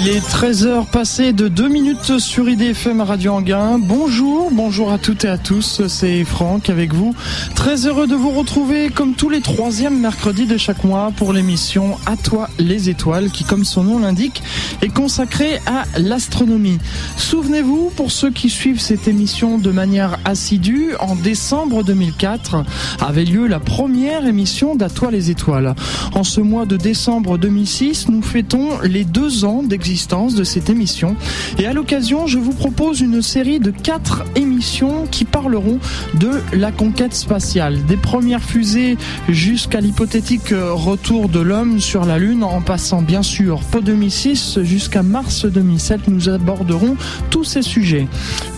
Il est 13h passé de 2 minutes sur IDFM Radio Anguin. Bonjour, bonjour à toutes et à tous, c'est Franck avec vous. Très heureux de vous retrouver comme tous les troisièmes mercredis de chaque mois pour l'émission À toi les étoiles qui, comme son nom l'indique, est consacrée à l'astronomie. Souvenez-vous, pour ceux qui suivent cette émission de manière assidue, en décembre 2004 avait lieu la première émission d'À toi les étoiles. En ce mois de décembre 2006, nous fêtons les deux ans d'existence de cette émission. Et à l'occasion, je vous propose une série de quatre émissions qui parleront de la conquête spatiale. Des premières fusées jusqu'à l'hypothétique retour de l'homme sur la Lune, en passant bien sûr pour 2006 jusqu'à mars 2007, nous aborderons tous ces sujets.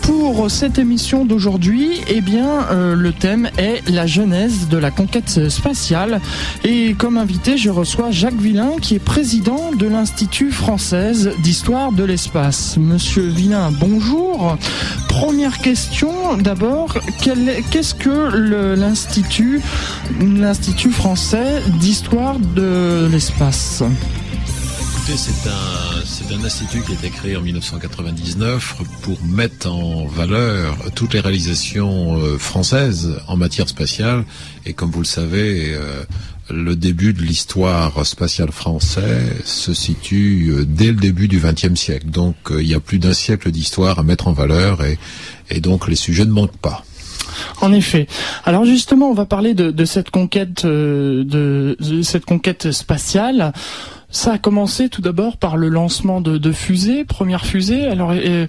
Pour cette émission d'aujourd'hui, eh bien, euh, le thème est la genèse de la conquête spatiale. Et comme invité, je reçois Jacques Villain, qui est président de l'Institut d'histoire de l'espace. Monsieur Villain, bonjour. Première question, d'abord, qu'est-ce que l'Institut, français d'histoire de l'espace? C'est un, un institut qui a été créé en 1999 pour mettre en valeur toutes les réalisations euh, françaises en matière spatiale. Et comme vous le savez, euh, le début de l'histoire spatiale française se situe euh, dès le début du XXe siècle. Donc il y a plus d'un siècle d'histoire à mettre en valeur et, donc les sujets ne manquent pas. En effet. Alors justement, on va parler de, cette conquête, de, de, cette conquête spatiale. Ça a commencé tout d'abord par le lancement de, fusées, première fusée. Alors, euh,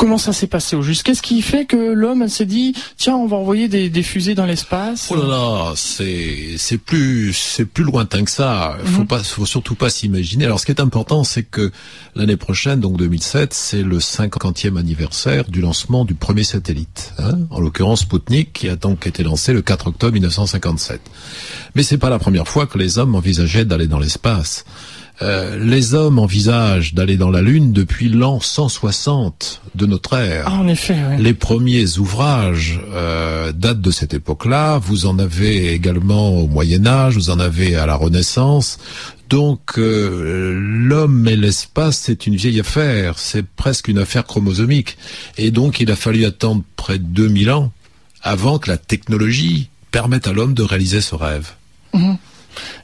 Comment ça s'est passé au juste? Qu'est-ce qui fait que l'homme s'est dit tiens on va envoyer des, fusées dans l'espace? Oh là là, c'est c'est plus c'est plus lointain que ça. Faut mhm. pas faut surtout pas s'imaginer. Alors ce qui est important c'est que l'année prochaine donc 2007 c'est le 50e anniversaire du lancement du premier satellite. Hein en l'occurrence Sputnik qui a donc été lancé le 4 octobre 1957. Mais c'est pas la première fois que les hommes envisageaient d'aller dans l'espace. Euh, les hommes envisagent d'aller dans la Lune depuis l'an 160 de notre ère. Ah, en effet, Les premiers ouvrages euh, datent de cette époque-là. Vous en avez également au Moyen Âge, vous en avez à la Renaissance. Donc euh, l'homme et l'espace, c'est une vieille affaire, c'est presque une affaire chromosomique. Et donc il a fallu attendre près de 2000 ans avant que la technologie permette à l'homme de réaliser ce rêve. Mhm.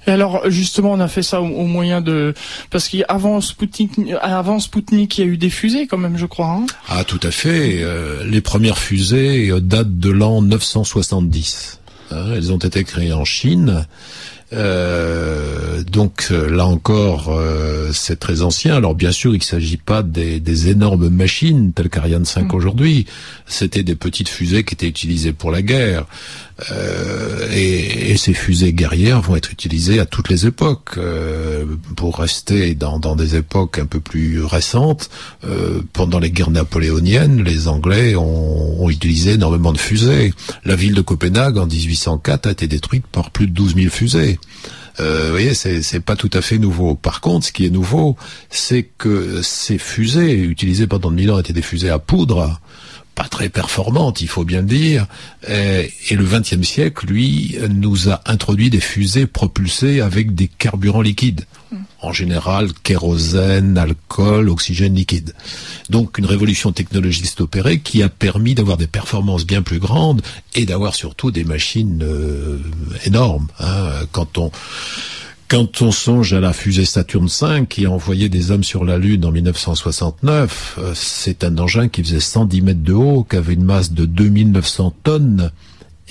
Et alors justement, on a fait ça au, moyen de parce qu'avant Sputnik, avant Sputnik, il y a eu des fusées quand même, je crois. Hein ah, tout à fait. Euh, les premières fusées euh, datent de l'an 970. Hein, elles ont été créées en Chine. Euh, donc là encore, c'est très ancien. Alors bien sûr, il ne s'agit pas des, énormes machines telles qu'Ariane 5 mm. aujourd'hui. C'était des petites fusées qui étaient utilisées pour la guerre. Euh, et, et, ces fusées guerrières vont être utilisées à toutes les époques. Euh, pour rester dans, dans, des époques un peu plus récentes, euh, pendant les guerres napoléoniennes, les Anglais ont, ont, utilisé énormément de fusées. La ville de Copenhague en 1804 a été détruite par plus de 12 000 fusées. Euh, vous voyez, c'est pas tout à fait nouveau. Par contre, ce qui est nouveau, c'est que ces fusées utilisées pendant mille ans étaient des fusées à poudre pas très performante, il faut bien le dire. Et, le XXe siècle, lui, nous a introduit des fusées propulsées avec des carburants liquides. En général, kérosène, alcool, oxygène liquide. Donc une révolution technologique opérée qui a permis d'avoir des performances bien plus grandes et d'avoir surtout des machines euh, énormes. Hein. Quand on quand on songe à la fusée Saturne V qui a envoyé des hommes sur la Lune en 1969, euh, c'est un engin qui faisait 110 mètres de haut, qui avait une masse de 2900 tonnes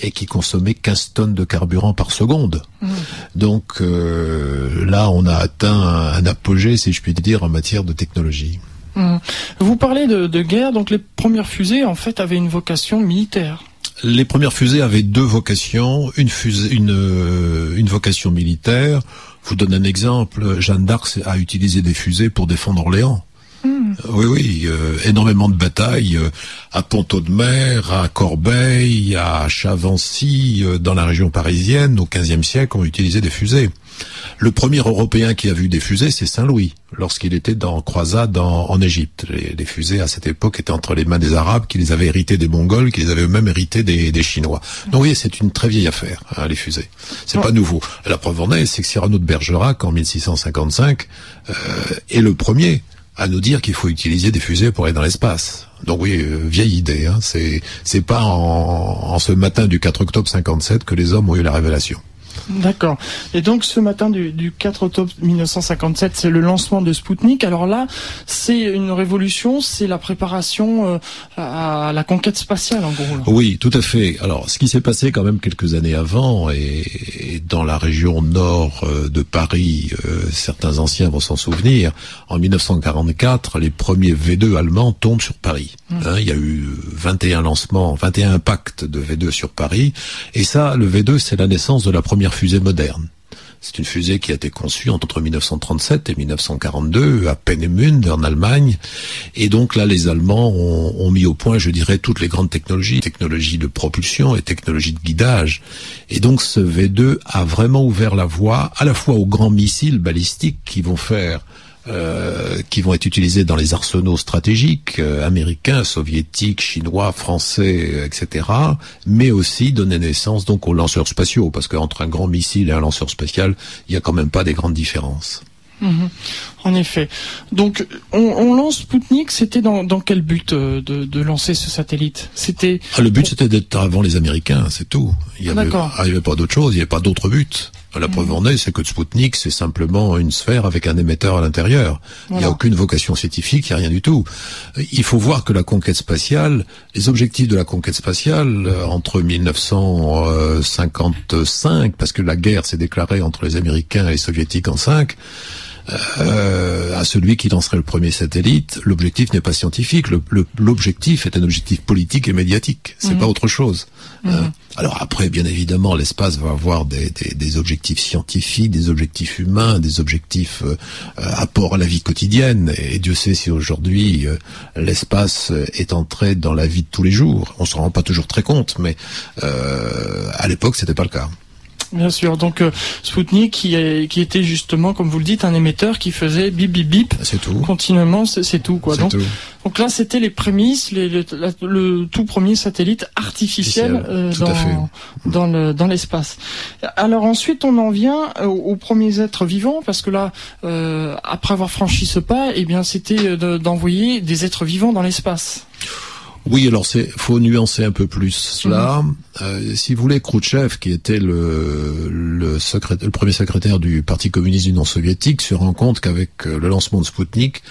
et qui consommait 15 tonnes de carburant par seconde. Mmh. Donc euh, là, on a atteint un, apogée, si je puis dire, en matière de technologie. Mmh. Vous parlez de, de guerre, donc les premières fusées, en fait, avaient une vocation militaire les premières fusées avaient deux vocations, une, fusée, une, euh, une vocation militaire. Je vous donne un exemple. Jeanne d'Arc a utilisé des fusées pour défendre Orléans. Hmm. Oui, oui, euh, énormément de batailles euh, à Ponto de Mer, à Corbeil, à Chavancy, dans la région parisienne, au XVe siècle, ont utilisé des fusées. Le premier Européen qui a vu des fusées, c'est Saint-Louis, lorsqu'il était dans croisade en, Égypte. Les, fusées, à cette époque, étaient entre les mains des Arabes, qui les avaient héritées des Mongols, qui les avaient eux-mêmes héritées des, Chinois. Donc, voyez, c'est une très vieille affaire, hein, les fusées. C'est pas nouveau. La preuve en est, c'est que Cyrano de Bergerac, en 1655, euh, est le premier à nous dire qu'il faut utiliser des fusées pour aller dans l'espace. Donc oui, euh, vieille idée. Hein. C'est c'est pas en, en, ce matin du 4 octobre 57 que les hommes ont eu la révélation. D'accord. Et donc ce matin du, du 4 octobre 1957, c'est le lancement de Spoutnik. Alors là, c'est une révolution, c'est la préparation euh, à la conquête spatiale en gros. Oui, tout à fait. Alors ce qui s'est passé quand même quelques années avant et, dans la région nord euh, de Paris, euh, certains anciens vont s'en souvenir, en 1944, les premiers V2 allemands tombent sur Paris. Mmh. Hein, il y a eu 21 lancements, 21 impacts de V2 sur Paris. Et ça, le V2, c'est la naissance de la première fusée moderne. C'est une fusée qui a été conçue entre 1937 et 1942 à Peenemünde en Allemagne. Et donc là, les Allemands ont, mis au point, je dirais, toutes les grandes technologies, technologies de propulsion et technologies de guidage. Et donc ce V2 a vraiment ouvert la voie à la fois aux grands missiles balistiques qui vont faire euh, qui vont être utilisés dans les arsenaux stratégiques euh, américains, soviétiques, chinois, français, etc. Mais aussi donner naissance donc aux lanceurs spatiaux, parce qu'entre un grand missile et un lanceur spatial, il n'y a quand même pas des grandes différences. Mhm. En effet. Donc, on, lance Sputnik. C'était dans, quel but euh, de, lancer ce satellite? C'était ah, le but, c'était d'être avant les Américains, c'est tout. Il n'y avait, ah, avait, pas d'autre chose. Il n'y avait pas d'autre but. La preuve en est, c'est que Sputnik, c'est simplement une sphère avec un émetteur à l'intérieur. Il n'y a aucune vocation scientifique, il n'y a rien du tout. Il faut voir que la conquête spatiale, les objectifs de la conquête spatiale euh, entre 1955, parce que la guerre s'est déclarée entre les Américains et les Soviétiques en 5, euh, à celui qui lancerait le premier satellite, l'objectif n'est pas scientifique. L'objectif est un objectif politique et médiatique. C'est mhm. pas autre chose. Mhm. Euh, alors après, bien évidemment, l'espace va avoir des, des, des, objectifs scientifiques, des objectifs humains, des objectifs euh, apport à la vie quotidienne. Et, Dieu sait si aujourd'hui euh, l'espace est entré dans la vie de tous les jours. On se rend pas toujours très compte, mais euh, à l'époque, c'était pas le cas. Bien sûr. Donc euh, Sputnik qui, qui était justement, comme vous le dites, un émetteur qui faisait bip bip bip. C'est tout. Continuellement, c'est tout quoi. Donc, donc là, c'était les prémices, les, le, tout premier satellite artificiel euh, dans, dans, dans l'espace. Alors ensuite, on en vient euh, aux, premiers êtres vivants parce que là, euh, après avoir franchi ce pas, eh bien, c'était d'envoyer des êtres vivants dans l'espace. Oui, alors c'est faut nuancer un peu plus cela. Mhm. Euh, si vous voulez, Khrouchtchev, qui était le le, le premier secrétaire du Parti communiste d'Union soviétique, se rend compte qu'avec euh, le lancement de Sputnik,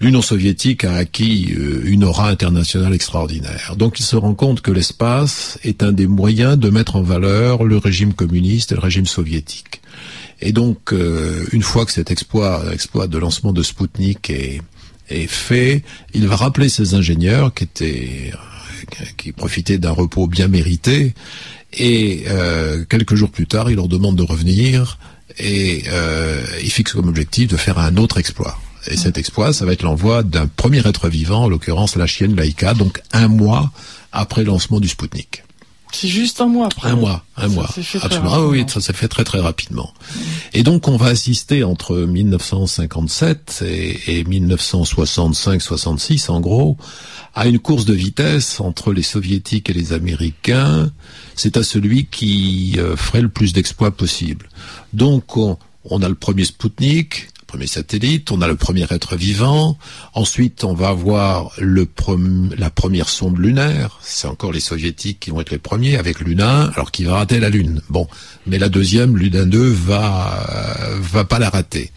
l'Union soviétique a acquis euh, une aura internationale extraordinaire. Donc il se rend compte que l'espace est un des moyens de mettre en valeur le régime communiste et le régime soviétique. Et donc, une fois que cet exploit, exploit de lancement de Sputnik est est fait, il va rappeler ses ingénieurs qui étaient qui profitaient d'un repos bien mérité et euh, quelques jours plus tard, il leur demande de revenir et euh, il fixe comme objectif de faire un autre exploit. Et cet exploit, ça va être l'envoi d'un premier être vivant, en l'occurrence la chienne Laika, donc un mois après le lancement du Spoutnik. C'est juste un mois après. Un mois, un mois. Absolument. Ah oui, ça s'est fait très très rapidement. Et donc on va assister entre 1957 et, et 1965-66 en gros à une course de vitesse entre les soviétiques et les américains. C'est à celui qui euh, ferait le plus d'exploits possible. Donc on, on a le premier Sputnik, premier satellite, on a le premier être vivant, ensuite on va avoir le la première sonde lunaire, c'est encore les soviétiques qui vont être les premiers avec Luna alors qu'il va rater la Lune. Bon, mais la deuxième, Luna 2, va, va pas la rater.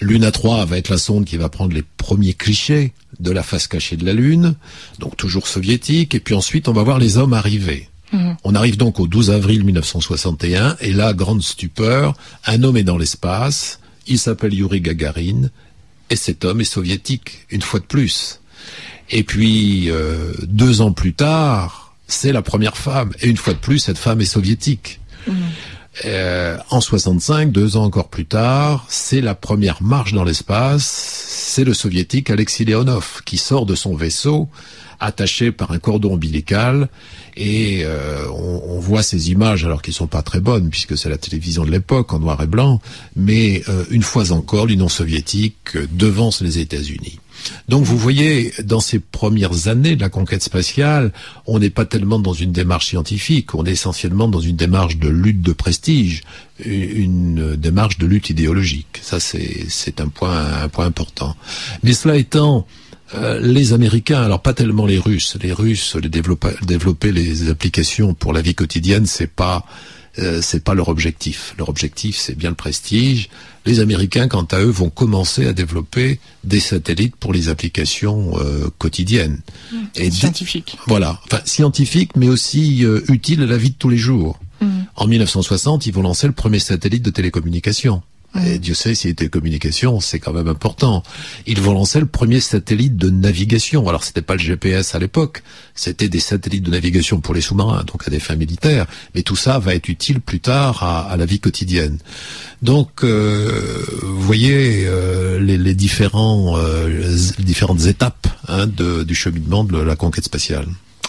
Luna 3 va être la sonde qui va prendre les premiers clichés de la face cachée de la Lune, donc toujours soviétique, et puis ensuite on va voir les hommes arriver. Mhm. On arrive donc au 12 avril 1961, et là, grande stupeur, un homme est dans l'espace, il s'appelle Yuri Gagarin, et cet homme est soviétique, une fois de plus. Et puis, euh, deux ans plus tard, c'est la première femme, et une fois de plus, cette femme est soviétique. Mmh. Euh, en 65, deux ans encore plus tard, c'est la première marche dans l'espace, c'est le soviétique Alexei Leonov qui sort de son vaisseau attaché par un cordon ombilical et euh, on, voit ces images alors qu'ils sont pas très bonnes puisque c'est la télévision de l'époque en noir et blanc, mais euh, une fois encore l'Union soviétique devance les États-Unis. Donc vous voyez, dans ces premières années de la conquête spatiale, on n'est pas tellement dans une démarche scientifique, on est essentiellement dans une démarche de lutte de prestige, une démarche de lutte idéologique. Ça, c'est un point, un point important. Mais cela étant, euh, les Américains, alors pas tellement les Russes. Les Russes, les développer, développer les applications pour la vie quotidienne, c'est pas euh, c'est pas leur objectif. Leur objectif, c'est bien le prestige. Les Américains, quant à eux, vont commencer à développer des satellites pour les applications euh, quotidiennes. Mmh. Et scientifiques. Voilà, enfin scientifiques, mais aussi utiles à la vie de tous les jours. Mmh. En 1960, ils vont lancer le premier satellite de télécommunication. Et Dieu sait si les télécommunications, c'est quand même important. Ils vont lancer le premier satellite de navigation. Alors c'était pas le GPS à l'époque, c'était des satellites de navigation pour les sous-marins, donc à des fins militaires. Mais tout ça va être utile plus tard à, la vie quotidienne. Donc, euh, vous voyez euh, les, les, différents, euh, différentes étapes hein, de, du cheminement de la conquête spatiale.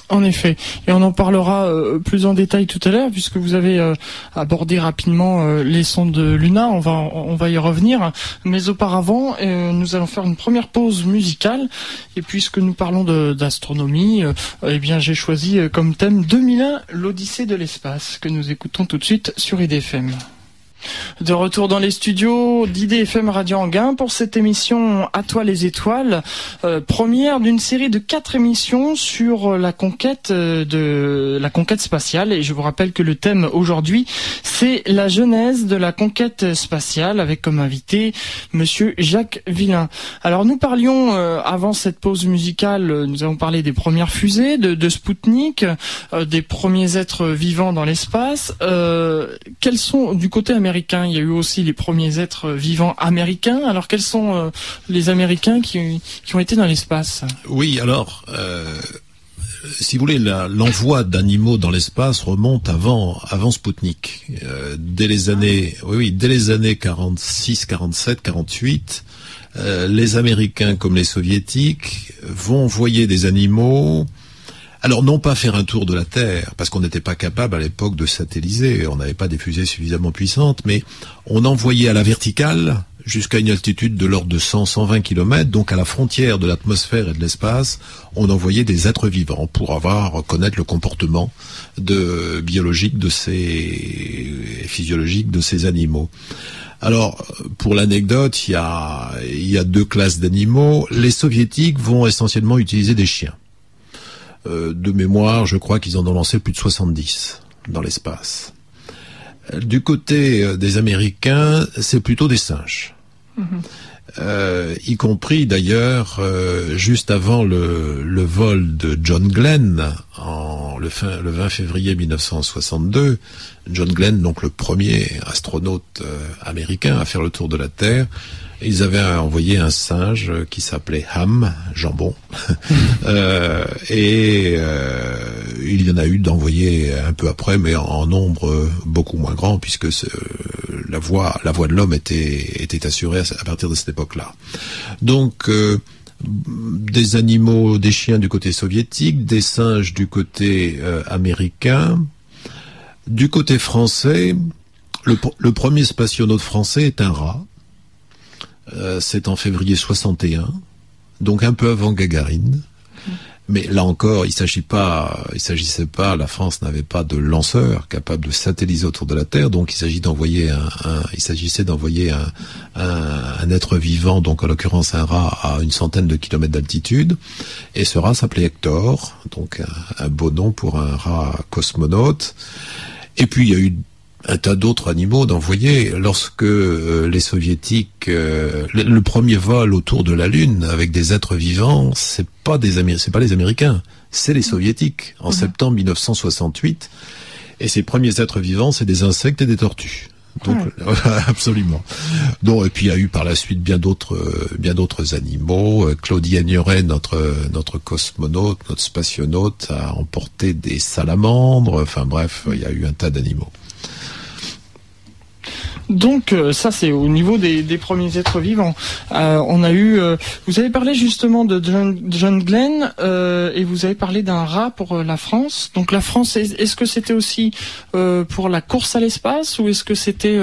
En effet, et on en parlera euh, plus en détail tout à l'heure, puisque vous avez euh, abordé rapidement euh, les sondes de Luna. On va on va y revenir, mais auparavant, nous allons faire une première pause musicale. Et puisque nous parlons d'astronomie, eh bien j'ai choisi comme thème 2001 l'Odyssée de l'espace que nous écoutons tout de suite sur IDFM. De retour dans les studios d'IDFM Radio Anguin pour cette émission À toi les étoiles, euh, première d'une série de quatre émissions sur la conquête euh, de la conquête spatiale. Et je vous rappelle que le thème aujourd'hui, c'est la genèse de la conquête spatiale avec comme invité Monsieur Jacques Villain. Alors nous parlions euh, avant cette pause musicale, nous avons parlé des premières fusées de, de Spoutnik, des premiers êtres vivants dans l'espace. quels sont du côté américain il y a eu aussi les premiers êtres vivants américains. Alors quels sont euh, les Américains qui, ont été dans l'espace? Oui, alors euh, si vous voulez, l'envoi d'animaux dans l'espace remonte avant, avant Spoutnik. Euh, dès les années, oui, oui, dès les années 46, 47, 48, les Américains comme les Soviétiques vont envoyer des animaux alors non pas faire un tour de la Terre, parce qu'on n'était pas capable à l'époque de satelliser, on n'avait pas des fusées suffisamment puissantes, mais on envoyait à la verticale jusqu'à une altitude de l'ordre de 100-120 km, donc à la frontière de l'atmosphère et de l'espace, on envoyait des êtres vivants pour avoir connaître le comportement de, biologique de ces physiologique de ces animaux. Alors, pour l'anecdote, il y a, il y a deux classes d'animaux. Les soviétiques vont essentiellement utiliser des chiens. Euh, de mémoire, je crois qu'ils en ont lancé plus de 70 dans l'espace. Du côté euh, des Américains, c'est plutôt des singes. Mhm. Euh, y compris d'ailleurs juste avant le, vol de John Glenn en le, le 20 février 1962. John Glenn, donc le premier astronaute américain à faire le tour de la Terre, ils avaient envoyé un singe qui s'appelait Ham, jambon, euh, et euh, il y en a eu d'envoyer un peu après, mais en, nombre beaucoup moins grand, puisque la voix, la voix de l'homme était, était assurée à, partir de cette époque-là. Donc euh, des animaux, des chiens du côté soviétique, des singes du côté américain, du côté français. Le, le premier spationaute français est un rat euh, c'est en février 61, donc un peu avant Gagarine. Mais là encore, il s'agit pas, il s'agissait pas, la France n'avait pas de lanceur capable de satelliser autour de la Terre, donc il s'agit d'envoyer un, il s'agissait d'envoyer un, un, être vivant, donc en l'occurrence un rat à une centaine de kilomètres d'altitude, et ce rat s'appelait Hector, donc un, un, beau nom pour un rat cosmonaute. Et puis il y a eu un tas d'autres animaux d'envoyer. Lorsque euh, les soviétiques, euh, le, premier vol autour de la Lune avec des êtres vivants, c'est pas des c'est pas les Américains, c'est les soviétiques en mhm. septembre 1968. Et ces premiers êtres vivants, c'est des insectes et des tortues. Donc absolument. Donc et puis il y a eu par la suite bien d'autres euh, bien d'autres animaux. Claudie Agnoret, notre notre cosmonaute, notre spationaute, a emporté des salamandres. Enfin bref, il y a eu un tas d'animaux. Donc euh, ça c'est au niveau des, premiers êtres vivants. Euh, on a eu, euh, vous avez parlé justement de John, Glenn et vous avez parlé d'un rat pour la France. Donc la France, est-ce que c'était aussi pour la course à l'espace ou est-ce que c'était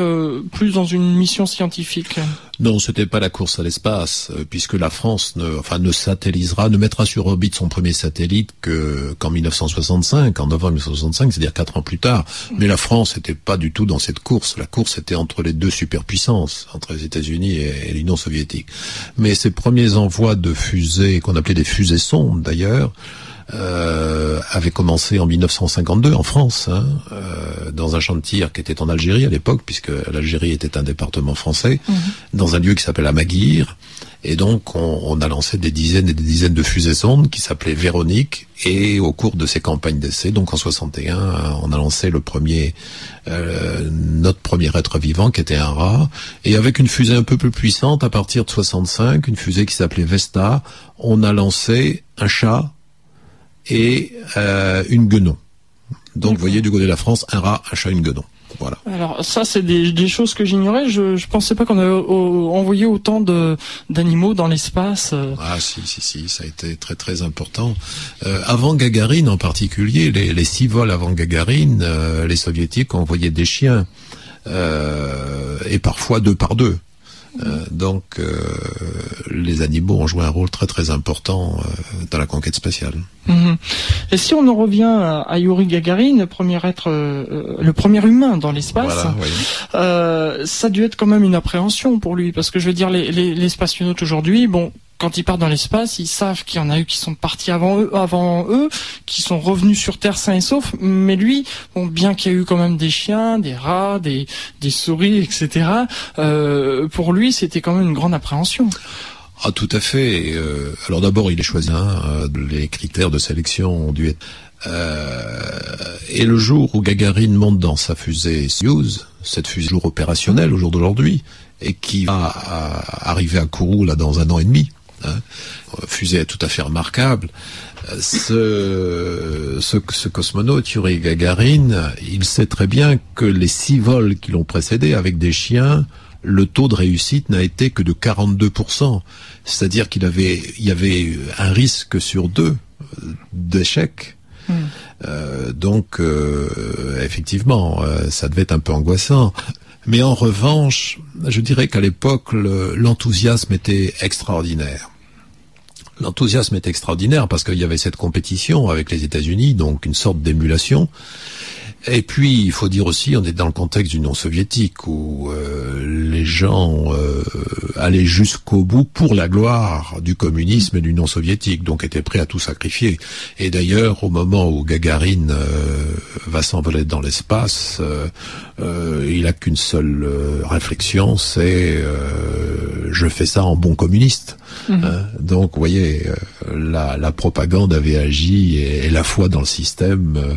plus dans une mission scientifique? Non, c'était pas la course à l'espace, euh, puisque la France ne, enfin, ne satellisera, ne mettra sur orbite son premier satellite que qu'en 1965, en novembre 1965, c'est-à-dire quatre ans plus tard. Mais la France n'était pas du tout dans cette course. La course était entre les deux superpuissances, entre les États-Unis et, l'Union soviétique. Mais ces premiers envois de fusées, qu'on appelait des fusées sondes d'ailleurs, euh, avait commencé en 1952 en France, hein, euh, dans un champ de tir qui était en Algérie à l'époque, puisque l'Algérie était un département français, mhm. dans un lieu qui s'appelle Amaguir. Et donc, on, on, a lancé des dizaines et des dizaines de fusées sondes qui s'appelaient Véronique. Et au cours de ces campagnes d'essai, donc en 61, on a lancé le premier, euh, notre premier être vivant qui était un rat. Et avec une fusée un peu plus puissante, à partir de 65, une fusée qui s'appelait Vesta, on a lancé un chat et euh, une guenon. Donc, vous voyez, du côté de la France, un rat, un chat, une guenon. Voilà. Alors ça, c'est des, des, choses que j'ignorais. Je, je pensais pas qu'on avait envoyé autant de d'animaux dans l'espace. Euh. Ah si, si, si, ça a été très très important. Euh, avant Gagarine en particulier, les, les six vols avant Gagarine, euh, les soviétiques envoyaient des chiens. Euh, et parfois deux par deux. Euh, donc, euh, les animaux ont joué un rôle très très important euh, dans la conquête spatiale. Mhm. Et si on en revient à, Yuri Gagarin, le premier être, le premier humain dans l'espace, ça a dû être quand même une appréhension pour lui, parce que je veux dire, les, les, les spationautes aujourd'hui, bon, quand ils partent dans l'espace, ils savent qu'il y en a eu qui sont partis avant eux, avant eux, qui sont revenus sur Terre sains et saufs. Mais lui, bon, bien qu'il y ait eu quand même des chiens, des rats, des, des souris, etc. Euh, pour lui, c'était quand même une grande appréhension. Ah, tout à fait. Euh, alors d'abord, il est choisi. Hein, les critères de sélection ont dû être. Euh, et le jour où Gagarine monte dans sa fusée Soyuz, cette fusée jour opérationnelle au jour d'aujourd'hui, et qui va arriver à Kourou là dans un an et demi, Hein. Fusée tout à fait remarquable. Ce, ce, ce, cosmonaute, Yuri Gagarin, il sait très bien que les six vols qui l'ont précédé avec des chiens, le taux de réussite n'a été que de 42%. C'est-à-dire qu'il avait, il y avait un risque sur deux d'échec. Hmm. Euh, donc, euh, effectivement, euh, ça devait être un peu angoissant. Mais en revanche, je dirais qu'à l'époque, l'enthousiasme était extraordinaire. L'enthousiasme est extraordinaire parce qu'il y avait cette compétition avec les États-Unis, donc une sorte d'émulation. Et puis, il faut dire aussi, on est dans le contexte du non soviétique où euh, les gens euh, allaient jusqu'au bout pour la gloire du communisme et du non soviétique, donc étaient prêts à tout sacrifier. Et d'ailleurs, au moment où Gagarine euh, va s'envoler dans l'espace, il a qu'une seule réflexion, c'est je fais ça en bon communiste. Mhm. Hein. donc, vous voyez, la, la, propagande avait agi et, et, la foi dans le système euh,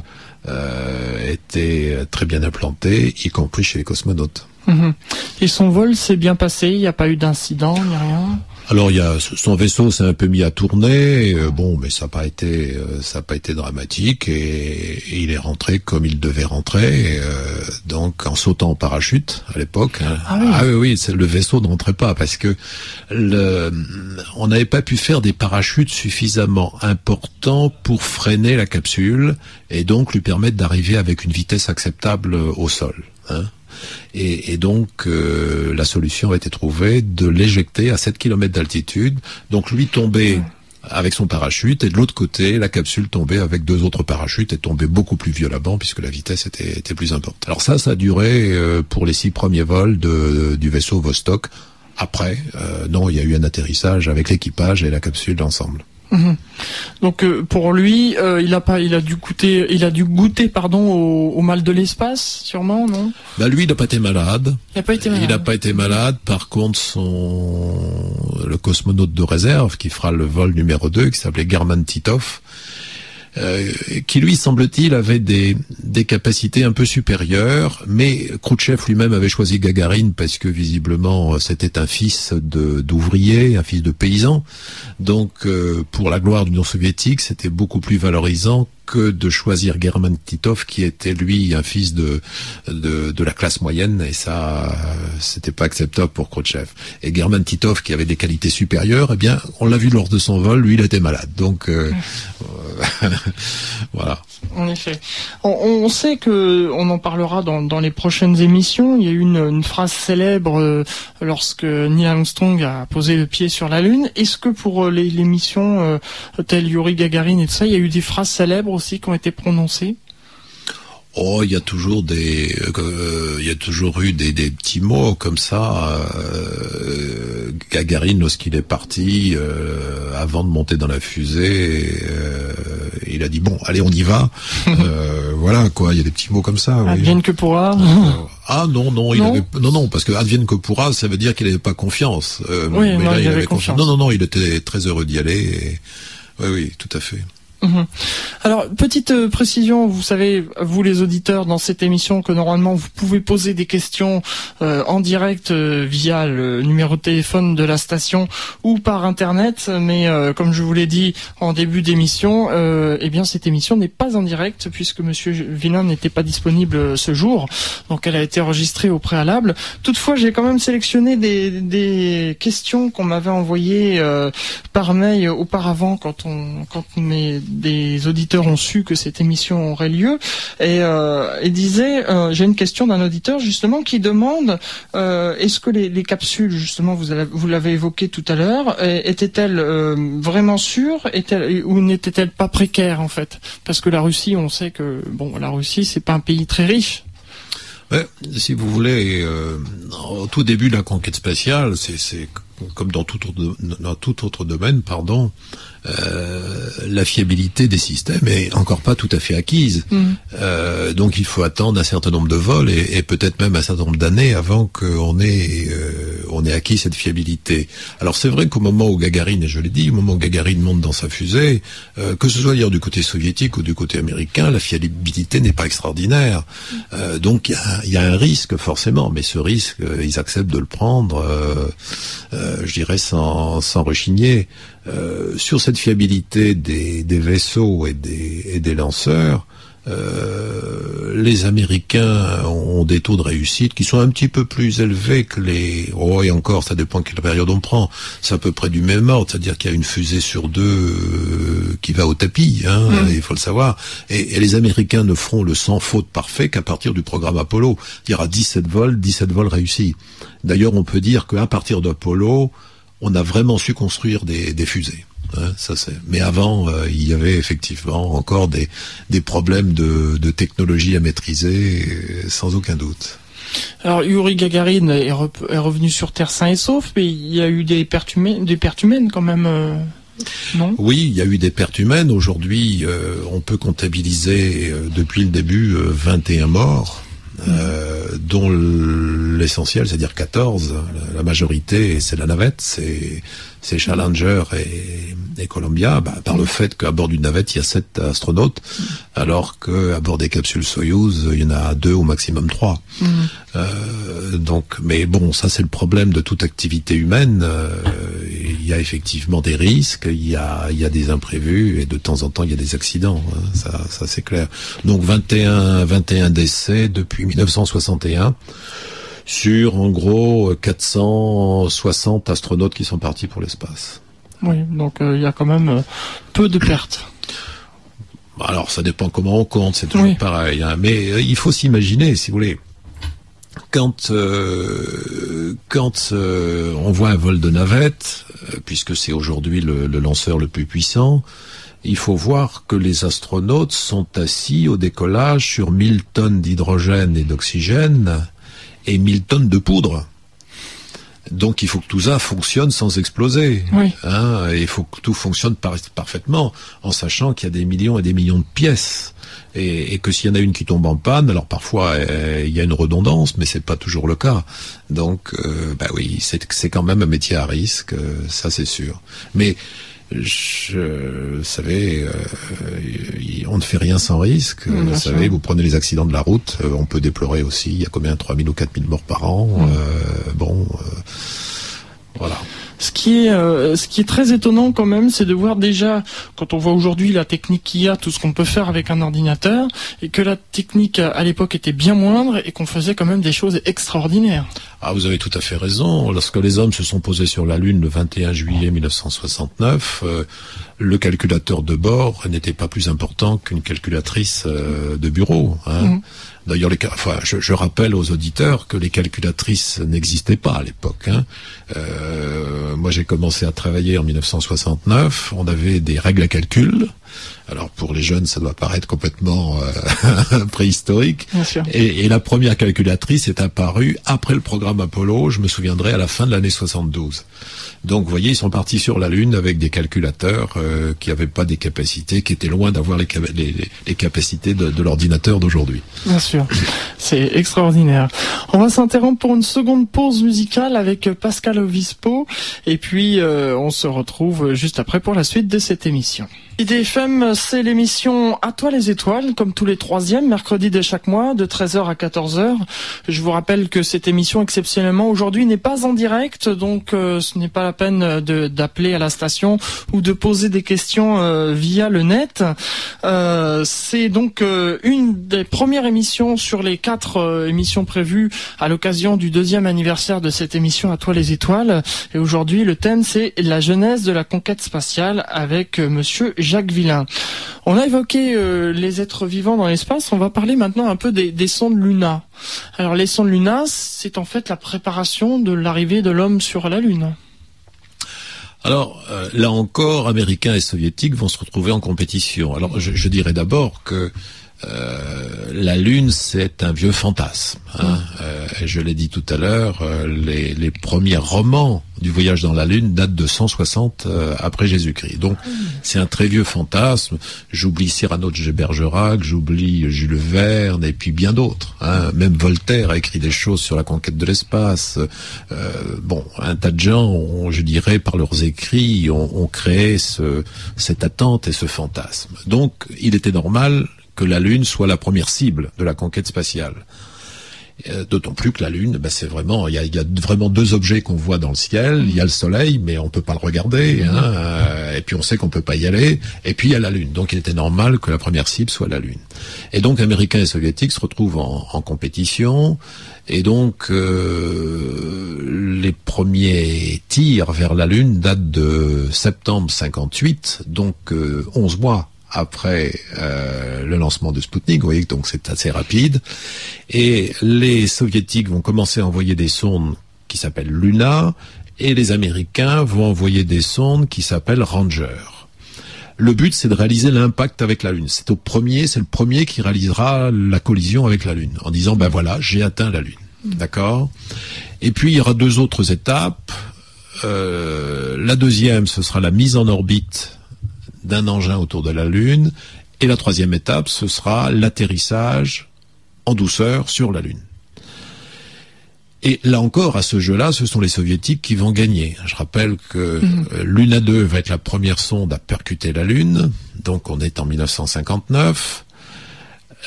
était très bien implanté, y compris chez les cosmonautes. Mhm. Et son vol s'est bien passé, il n'y a pas eu d'incident, ni rien alors il y a son vaisseau s'est un peu mis à tourner, euh, bon, mais ça n'a pas été euh, ça a pas été dramatique et, il est rentré comme il devait rentrer, euh, donc en sautant en parachute à l'époque. Hein. Ah oui, ah oui, le vaisseau ne rentrait pas parce que le, on n'avait pas pu faire des parachutes suffisamment importants pour freiner la capsule et donc lui permettre d'arriver avec une vitesse acceptable au sol. Hein. Et, donc euh, la solution a été trouvée de l'éjecter à 7 km d'altitude. Donc lui tombait avec son parachute et de l'autre côté la capsule tombait avec deux autres parachutes et tombait beaucoup plus violemment puisque la vitesse était, était plus importante. Alors ça, ça a duré euh, pour les six premiers vols de, du vaisseau Vostok. Après, euh, non, il y a eu un atterrissage avec l'équipage et la capsule ensemble. Mhm. Donc euh, pour lui, euh, il a pas, il a dû goûter, il a dû goûter pardon au, mal de l'espace, sûrement, non? Bah lui, il n'a pas été malade. Il n'a pas été malade. Il n'a pas été malade. Par contre, son le cosmonaute de réserve qui fera le vol numéro 2, qui s'appelait German Titov, euh, qui lui, semble-t-il, avait des, des capacités un peu supérieures, mais Khrouchtchev lui-même avait choisi Gagarine parce que visiblement c'était un fils d'ouvrier, un fils de paysan. Donc euh, pour la gloire de l'Union soviétique, c'était beaucoup plus valorisant que de choisir German Titov qui était lui un fils de de, de la classe moyenne et ça c'était pas acceptable pour Khrouchtchev. Et German Titov qui avait des qualités supérieures, eh bien on l'a vu lors de son vol, lui il était malade. Donc euh, voilà. En effet. On, sait que, on en parlera dans, les prochaines émissions. Il y a eu une, phrase célèbre euh, lorsque Neil Armstrong a posé le pied sur la Lune. Est-ce que pour les, les missions telles Yuri Gagarin et tout ça, il y a eu des phrases célèbres aussi qui ont été prononcées Oh, il y a toujours des, euh, il y a toujours eu des, des petits mots comme ça. Euh, Gagarine, lorsqu'il est parti, euh, avant de monter dans la fusée, il a dit bon, allez, on y va. voilà quoi, il y a des petits mots comme ça. Advienne que pourra. ah non non, il non. Avait, non non parce que advienne que pourra, ça veut dire qu'il n'avait pas confiance. oui, non, il, avait confiance. Non non non, il était très heureux d'y aller. Oui oui, tout à fait. Mhm. Alors, petite euh, précision, vous savez, vous les auditeurs, dans cette émission, que normalement vous pouvez poser des questions euh, en direct euh, via le numéro de téléphone de la station ou par Internet, mais comme je vous l'ai dit en début d'émission, eh bien cette émission n'est pas en direct puisque Monsieur Villain n'était pas disponible ce jour, donc elle a été enregistrée au préalable. Toutefois, j'ai quand même sélectionné des, questions qu'on m'avait envoyées par mail auparavant quand on quand mes des auditeurs ont su que cette émission aurait lieu. Et, euh, disait euh, j'ai une question d'un auditeur justement qui demande euh, est-ce que les, les, capsules justement vous, vous l'avez évoqué tout à l'heure étaient-elles vraiment sûres ou n'étaient-elles pas précaires en fait? Parce que la Russie on sait que bon la Russie c'est pas un pays très riche. Ouais, si vous voulez, au tout début de la conquête spatiale, c'est comme dans tout autre, dans tout autre domaine, pardon, euh, la fiabilité des systèmes est encore pas tout à fait acquise. Mm. Euh, donc il faut attendre un certain nombre de vols et, et peut-être même un certain nombre d'années avant qu'on ait, euh, on ait acquis cette fiabilité. Alors c'est vrai qu'au moment où Gagarine, et je l'ai dit, au moment où Gagarine monte dans sa fusée, euh, que ce soit d'ailleurs du côté soviétique ou du côté américain, la fiabilité n'est pas extraordinaire. Donc il y a, y a, un risque forcément, mais ce risque, ils acceptent de le prendre, je dirais sans, sans rechigner. Euh, sur cette fiabilité des, vaisseaux et des, lanceurs, euh, les Américains ont des taux de réussite qui sont un petit peu plus élevés que les... Oh, et encore, ça dépend quelle période on prend. C'est à peu près du même ordre, c'est-à-dire qu'il y a une fusée sur deux euh, qui va au tapis, hein, mmh. il faut le savoir. Et, et, les Américains ne feront le sans faute parfait qu'à partir du programme Apollo. Il y aura 17 vols, 17 vols réussis. D'ailleurs, on peut dire qu'à partir d'Apollo, on a vraiment su construire des, fusées. Hein, ça c'est. Mais avant, euh, il y avait effectivement encore des, des problèmes de, de technologie à maîtriser, euh, sans aucun doute. Alors Yuri Gagarin est, revenu sur Terre sain et sauf, mais il y a eu des pertes humaines, des pertes humaines quand même. Euh, non? Oui, il y a eu des pertes humaines. Aujourd'hui, on peut comptabiliser depuis le début 21 morts. Euh, dont l'essentiel, c'est-à-dire 14, la, majorité, c'est la navette, c'est c'est Challenger et, et Columbia, bah, par le fait qu'à bord d'une navette, il y a sept astronautes, alors qu'à bord des capsules Soyuz, il y en a deux au maximum trois. Mm. Euh, donc, mais bon, ça c'est le problème de toute activité humaine. Euh, il y a effectivement des risques, il y a, il y a des imprévus et de temps en temps il y a des accidents. Hein, ça, ça c'est clair. Donc 21, 21 décès depuis 1961 sur en gros 460 astronautes qui sont partis pour l'espace. Oui, donc euh, il y a quand même euh, peu de pertes. Alors ça dépend comment on compte, c'est toujours pareil. Hein. Mais euh, il faut s'imaginer, si vous voulez, quand quand on voit un vol de navette, puisque c'est aujourd'hui le, le, lanceur le plus puissant, il faut voir que les astronautes sont assis au décollage sur 1000 tonnes d'hydrogène et d'oxygène et 1000 tonnes de poudre. Donc il faut que tout ça fonctionne sans exploser. Hein, il faut que tout fonctionne parfaitement en sachant qu'il y a des millions et des millions de pièces. Et, que s'il y en a une qui tombe en panne, alors parfois euh, il y a une redondance, mais c'est pas toujours le cas. Donc, euh, bah oui, c'est quand même un métier à risque, euh, ça c'est sûr. Mais je, vous savez, euh, on ne fait rien sans risque. vous savez, vous prenez les accidents de la route, euh, on peut déplorer aussi. Il y a combien 3000 ou 4000 morts par an. Mm. Euh, bon, voilà. Ce qui est, euh, ce qui est très étonnant quand même, c'est de voir déjà, quand on voit aujourd'hui la technique qu'il y a, tout ce qu'on peut faire avec un ordinateur, et que la technique à l'époque était bien moindre et qu'on faisait quand même des choses extraordinaires. Ah, vous avez tout à fait raison. Lorsque les hommes se sont posés sur la Lune le 21 juillet 1969, euh, le calculateur de bord n'était pas plus important qu'une calculatrice euh, de bureau. Hein. Mm. D'ailleurs, enfin, je, rappelle aux auditeurs que les calculatrices n'existaient pas à l'époque. Hein. Euh, moi, j'ai commencé à travailler en 1969. On avait des règles à calcul. Alors pour les jeunes, ça doit paraître complètement euh, préhistorique. Et, et, la première calculatrice est apparue après le programme Apollo. Je me souviendrai à la fin de l'année 72. Donc, vous voyez, ils sont partis sur la Lune avec des calculateurs euh, qui n'avaient pas des capacités, qui étaient loin d'avoir les, les, les, capacités de, de l'ordinateur d'aujourd'hui. Bien sûr, c'est extraordinaire. On va s'interrompre pour une seconde pause musicale avec Pascal Obispo, et puis euh, on se retrouve juste après pour la suite de cette émission. IDFM, c'est l'émission À toi les étoiles, comme tous les troisièmes mercredis de chaque mois, de 13h à 14h. Je vous rappelle que cette émission, exceptionnellement, aujourd'hui n'est pas en direct, donc euh, ce n'est pas la peine d'appeler à la station ou de poser des questions euh, via le net. Euh, c'est donc une des premières émissions sur les quatre émissions prévues à l'occasion du deuxième anniversaire de cette émission À toi les étoiles. Et aujourd'hui, le thème, c'est la jeunesse de la conquête spatiale avec monsieur Jacques Villain. On a évoqué euh, les êtres vivants dans l'espace, on va parler maintenant un peu des, sondes Luna. Alors les sondes Luna, c'est en fait la préparation de l'arrivée de l'homme sur la Lune. Alors euh, là encore, Américains et Soviétiques vont se retrouver en compétition. Alors je dirais d'abord que la Lune, c'est un vieux fantasme. Hein. Euh, je l'ai dit tout à l'heure, euh, les, les, premiers romans du voyage dans la Lune datent de 160 après Jésus-Christ. Donc, c'est un très vieux fantasme. J'oublie Cyrano de Bergerac, j'oublie Jules Verne et puis bien d'autres. Hein. Même Voltaire a écrit des choses sur la conquête de l'espace. bon, un tas de gens, je dirais, par leurs écrits, ont, ont créé ce, cette attente et ce fantasme. Donc, il était normal que la Lune soit la première cible de la conquête spatiale. Euh, d'autant plus que la Lune, ben c'est vraiment, il y a, vraiment deux objets qu'on voit dans le ciel. Il y a le Soleil, mais on peut pas le regarder. Hein, euh, et puis on sait qu'on peut pas y aller. Et puis il y a la Lune. Donc il était normal que la première cible soit la Lune. Et donc Américains et Soviétiques se retrouvent en, compétition. Et donc euh, les premiers tirs vers la Lune datent de septembre 58, donc 11 mois après euh, le lancement de Sputnik. Vous voyez donc c'est assez rapide. Et les soviétiques vont commencer à envoyer des sondes qui s'appellent Luna, et les Américains vont envoyer des sondes qui s'appellent Ranger. Le but, c'est de réaliser l'impact avec la Lune. C'est au premier, c'est le premier qui réalisera la collision avec la Lune, en disant ben voilà, j'ai atteint la Lune. D'accord? Et puis il y aura deux autres étapes. Euh, la deuxième, ce sera la mise en orbite d'un engin autour de la Lune. Et la troisième étape, ce sera l'atterrissage en douceur sur la Lune. Et là encore, à ce jeu-là, ce sont les soviétiques qui vont gagner. Je rappelle que mhm. euh, Luna 2 va être la première sonde à percuter la Lune, donc on est en 1959.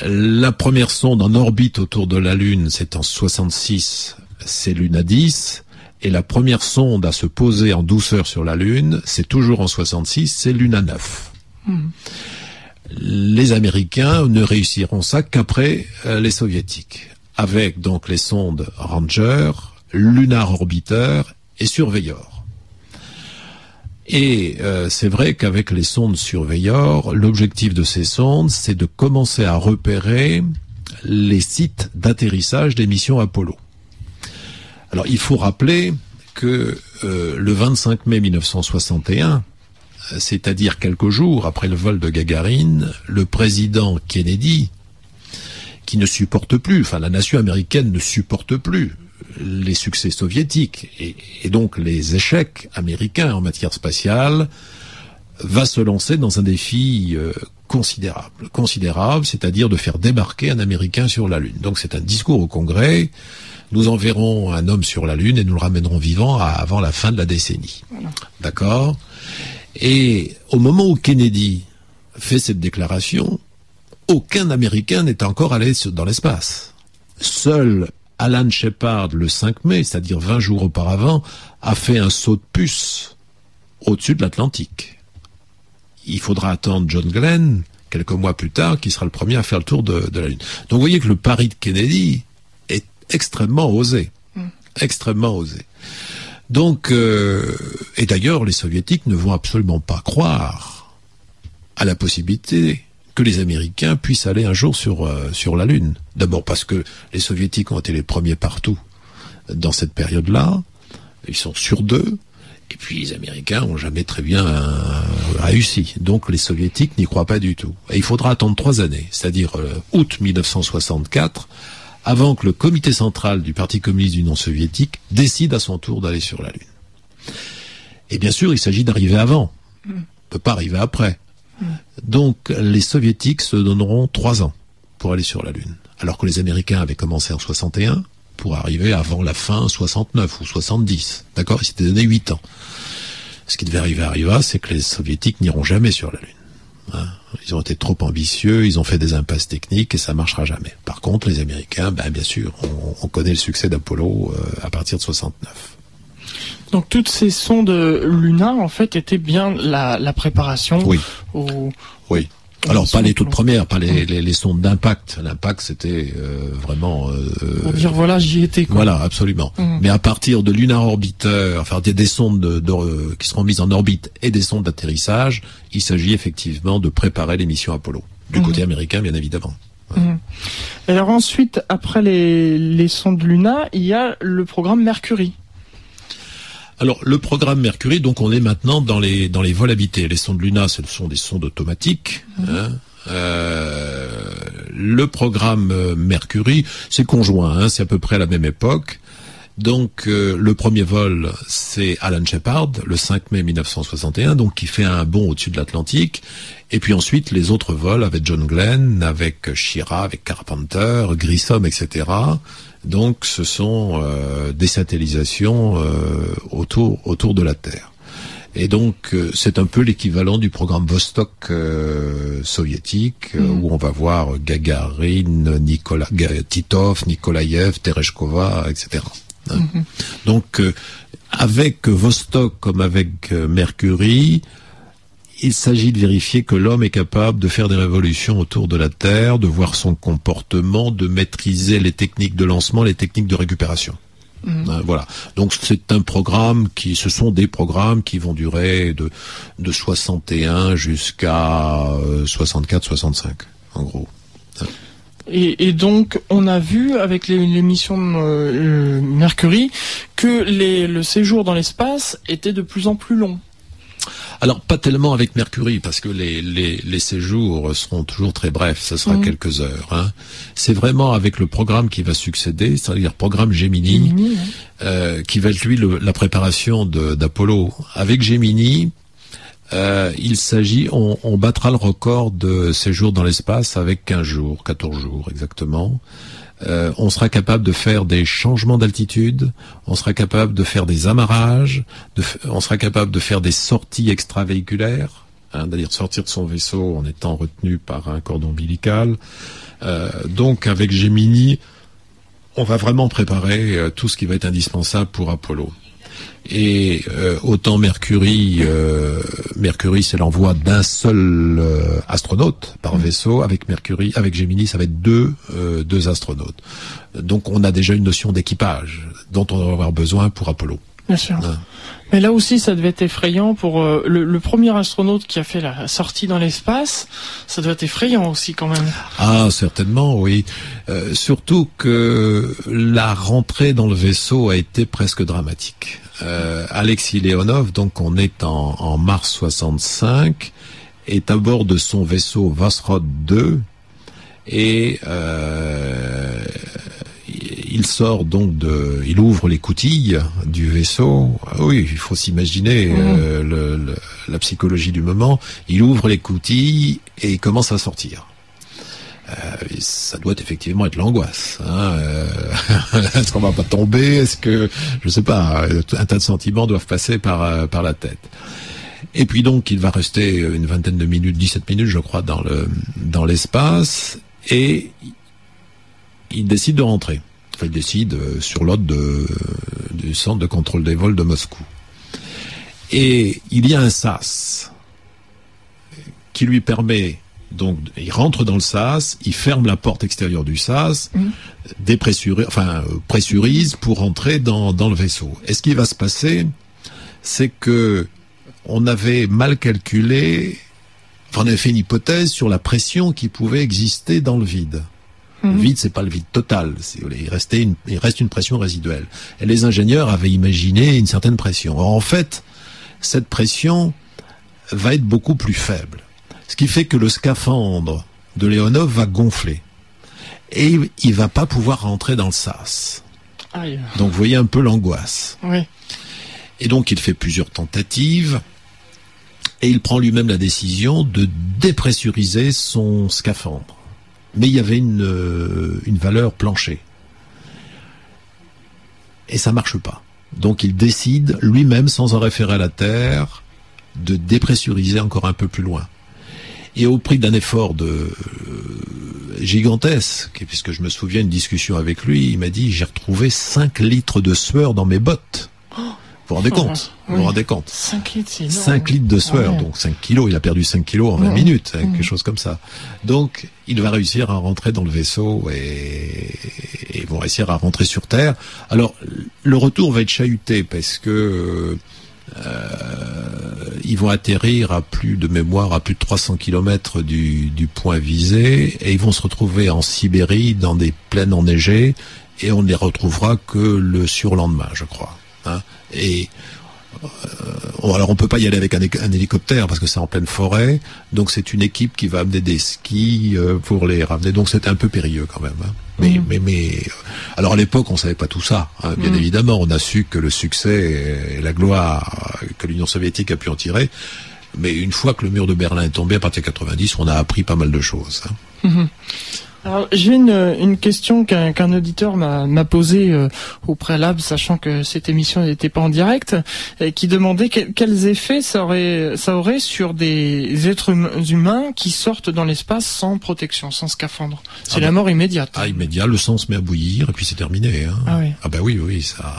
La première sonde en orbite autour de la Lune, c'est en 66, c'est Luna 10. Et la première sonde à se poser en douceur sur la Lune, c'est toujours en 66, c'est Luna 9. Hmm. Les Américains ne réussiront ça qu'après euh, les Soviétiques, avec donc les sondes Ranger, Lunar Orbiter et Surveyor. Et euh, c'est vrai qu'avec les sondes Surveyor, l'objectif de ces sondes, c'est de commencer à repérer les sites d'atterrissage des missions Apollo. Alors il faut rappeler que euh, le 25 mai 1961, c'est-à-dire quelques jours après le vol de Gagarine, le président Kennedy, qui ne supporte plus, enfin la nation américaine ne supporte plus les succès soviétiques et, donc les échecs américains en matière spatiale, va se lancer dans un défi euh, considérable, considérable, c'est-à-dire de faire débarquer un Américain sur la Lune. Donc c'est un discours au Congrès nous enverrons un homme sur la Lune et nous le ramènerons vivant avant la fin de la décennie. D'accord? Et au moment où Kennedy fait cette déclaration, aucun Américain n'est encore allé dans l'espace. Seul Alan Shepard, le 5 mai, c'est-à-dire 20 jours auparavant, a fait un saut de puce au-dessus de l'Atlantique. Il faudra attendre John Glenn, quelques mois plus tard, qui sera le premier à faire le tour de, la Lune. Donc vous voyez que le pari de Kennedy extrêmement osé. Mm. Extrêmement osé. Donc, euh, et d'ailleurs, les soviétiques ne vont absolument pas croire à la possibilité que les Américains puissent aller un jour sur, euh, sur la Lune. D'abord parce que les soviétiques ont été les premiers partout dans cette période-là. Ils sont sur d'eux. Et puis les Américains ont jamais très bien euh, réussi. Donc les Soviétiques n'y croient pas du tout. Et il faudra attendre trois années, c'est-à-dire euh, août 1964, avant que le comité central du Parti communiste du non soviétique décide à son tour d'aller sur la Lune. Et bien sûr, il s'agit d'arriver avant. On ne peut pas arriver après. Donc les soviétiques se donneront trois ans pour aller sur la Lune. Alors que les Américains avaient commencé en 61 pour arriver avant la fin 69 ou 70. D'accord? Ils s'étaient donné huit ans. Ce qui devait arriver arriva, c'est que les soviétiques n'iront jamais sur la Lune. Hein. ils ont été trop ambitieux, ils ont fait des impasses techniques et ça marchera jamais. Par contre, les Américains, ben, bien sûr, on, connaît le succès d'Apollo euh, à partir de 69. Donc toutes ces sondes lunaires, en fait, étaient bien la, préparation oui. Oui. Alors pas les toutes premières, pas les, les, sondes d'impact. L'impact c'était euh, vraiment. Euh, Pour dire voilà j'y étais. Quoi. Voilà absolument. Mmh. Mais à partir de Lunar Orbiter, enfin des, des sondes de, qui seront mises en orbite et des sondes d'atterrissage, il s'agit effectivement de préparer les missions Apollo du mmh. côté américain bien évidemment. Mmh. Alors ensuite après les, les sondes Luna, il y a le programme Mercury. Alors le programme Mercury, donc on est maintenant dans les dans les vols habités. Les sondes Luna, ce sont des sondes automatiques. Mhm. Hein. Euh, le programme euh, Mercury, c'est conjoint, hein, c'est à peu près à la même époque. Donc euh, le premier vol, c'est Alan Shepard, le 5 mai 1961, donc qui fait un bond au-dessus de l'Atlantique. Et puis ensuite les autres vols avec John Glenn, avec Shira, avec Carpenter, Grissom, etc. Donc ce sont euh, des satellisations euh, autour, autour de la Terre. Et donc euh, c'est un peu l'équivalent du programme Vostok soviétique mhm. où on va voir Gagarin, Nikola, Titov, Nikolaev, Tereshkova, etc. Hein. Mhm. Donc avec Vostok comme avec Mercury, il s'agit de vérifier que l'homme est capable de faire des révolutions autour de la Terre, de voir son comportement, de maîtriser les techniques de lancement, les techniques de récupération. Mhm. Euh, voilà. Donc c'est un programme qui, ce sont des programmes qui vont durer de, de 61 jusqu'à 64-65, euh, en gros. Et, donc, on a vu avec l'émission euh, Mercury que les, le séjour dans l'espace était de plus en plus long. Alors pas tellement avec Mercury parce que les, les, séjours seront toujours très brefs, ça sera mm. quelques heures. Hein. C'est vraiment avec le programme qui va succéder, c'est-à-dire le programme Gemini, euh, qui va être lui la préparation d'Apollo. Avec Gemini, euh, il s'agit, on, on, battra le record de séjours dans l'espace avec 15 jours, 14 jours exactement. Euh, on sera capable de faire des changements d'altitude, on sera capable de faire des amarrages, on sera capable de faire des sorties extravéhiculaires, hein, c'est-à-dire sortir de son vaisseau en étant retenu par un cordon ombilical. Euh, donc avec Gemini, on va vraiment préparer euh, tout ce qui va être indispensable pour Apollo. Et euh, autant Mercury, euh, Mercury c'est l'envoi d'un seul euh, astronaute par mmh. vaisseau. Avec Mercury, avec Gemini, ça va être deux, deux astronautes. Donc on a déjà une notion d'équipage dont on va avoir besoin pour Apollo. Bien sûr. Mais là aussi, ça devait être effrayant pour le, le, premier astronaute qui a fait la sortie dans l'espace. Ça doit être effrayant aussi quand même. Ah, certainement, oui. surtout que la rentrée dans le vaisseau a été presque dramatique euh, Alexis Leonov, donc on est en, mars 65, est à bord de son vaisseau Vosrod 2 et euh, il sort donc de, il ouvre les coutilles du vaisseau. Ah oui, il faut s'imaginer mmh. euh, la psychologie du moment. Il ouvre les coutilles et il commence à sortir. Euh, ça doit effectivement être l'angoisse. Hein, euh, est-ce qu'on va pas tomber Est-ce que je sais pas Un tas de sentiments doivent passer par euh, par la tête. Et puis donc il va rester une vingtaine de minutes, 17 minutes je crois dans le dans l'espace et il décide de rentrer. Enfin, il décide sur l'ordre du centre de contrôle des vols de Moscou. Et il y a un sas qui lui permet donc il rentre dans le sas, il ferme la porte extérieure du sas, dépressurise, enfin pressurise pour rentrer dans, dans le vaisseau. Et ce qui va se passer, c'est que on avait mal calculé, enfin, on avait fait une hypothèse sur la pression qui pouvait exister dans le vide. Le mhm. vide, c'est pas le vide total. Il, restait une, il reste une pression résiduelle. Et les ingénieurs avaient imaginé une certaine pression. Or, en fait, cette pression va être beaucoup plus faible. Ce qui fait que le scaphandre de Léonov va gonfler. Et il va pas pouvoir rentrer dans le sas. Donc vous voyez un peu l'angoisse. Et donc il fait plusieurs tentatives et il prend lui-même la décision de dépressuriser son scaphandre. Mais il y avait une, euh, une valeur planchée. Et ça marche pas. Donc il décide lui-même, sans en référer à la Terre, de dépressuriser encore un peu plus loin et au prix d'un effort de euh, gigantesque, puisque je me souviens une discussion avec lui, il m'a dit j'ai retrouvé 5 litres de sueur dans mes bottes. vous vous rendez compte Vous vous rendez compte 5 litres, c'est 5 litres de sueur, donc 5 kilos, il a perdu 5 kilos en 20 minutes, hein, quelque chose comme ça. Donc, il va réussir à rentrer dans le vaisseau et, et vont réussir à rentrer sur Terre. Alors, le retour va être chahuté parce que euh, ils vont atterrir à plus de mémoire, à plus de 300 km du, point visé, et ils vont se retrouver en Sibérie, dans des plaines enneigées, et on ne les retrouvera que le surlendemain, je crois. Hein. Et alors on peut pas y aller avec un, hélicoptère parce que c'est en pleine forêt, donc c'est une équipe qui va amener des skis euh, pour les ramener. Donc c'est un peu périlleux quand même. Hein. Mais, mm. mais, mais, euh, alors à l'époque on savait pas tout ça. Hein, bien mm. évidemment, on a su que le succès et la gloire que l'Union soviétique a pu en tirer. Mais une fois que le mur de Berlin est tombé à partir de 90, on a appris pas mal de choses. Hein. Mm-hmm. Alors j'ai une, une question qu'un auditeur m'a posée euh, au préalable, sachant que cette émission n'était pas en direct, et qui demandait quels effets ça aurait, ça aurait sur des êtres humains qui sortent dans l'espace sans protection, sans scaphandre. C'est ah la bah. mort immédiate. Ah immédiat, le sang se met à bouillir et puis c'est terminé. Hein. Ah oui. Ah bah oui oui ça.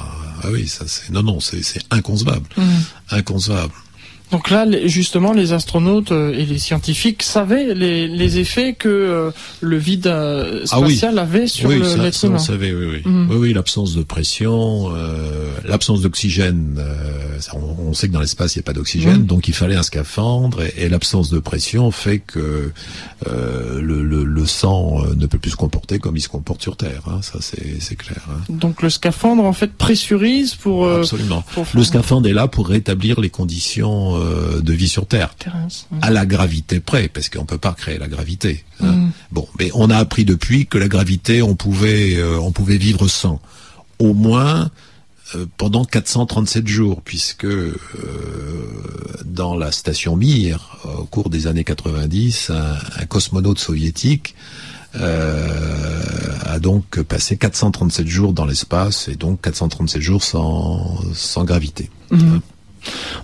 Ah oui ça c'est non non c'est inconcevable, mmh. inconcevable. Donc là, justement, les astronautes euh, et les scientifiques savaient les, effets que euh, le vide euh, ah spatial avait sur l'être humain. savait, oui, oui. Mhm. oui, l'absence de pression, l'absence d'oxygène. On, sait que dans l'espace, il n'y a pas d'oxygène, mhm. donc il fallait un scaphandre, et, l'absence de pression fait que le, sang ne peut plus se comporter comme il se comporte sur Terre. Hein. ça, c'est clair. Hein. Donc le scaphandre, en fait, pressurise pour... Absolument. Le scaphandre est là pour rétablir les conditions euh, de vie sur Terre, à la gravité près, parce qu'on peut pas créer la gravité. Hein. Mm. Bon, mais on a appris depuis que la gravité, on pouvait, euh, on pouvait vivre sans, au moins euh, pendant 437 jours, puisque dans la station Mir, au cours des années 90, un, cosmonaute soviétique a donc passé 437 jours dans l'espace et donc 437 jours sans, sans gravité. Mm.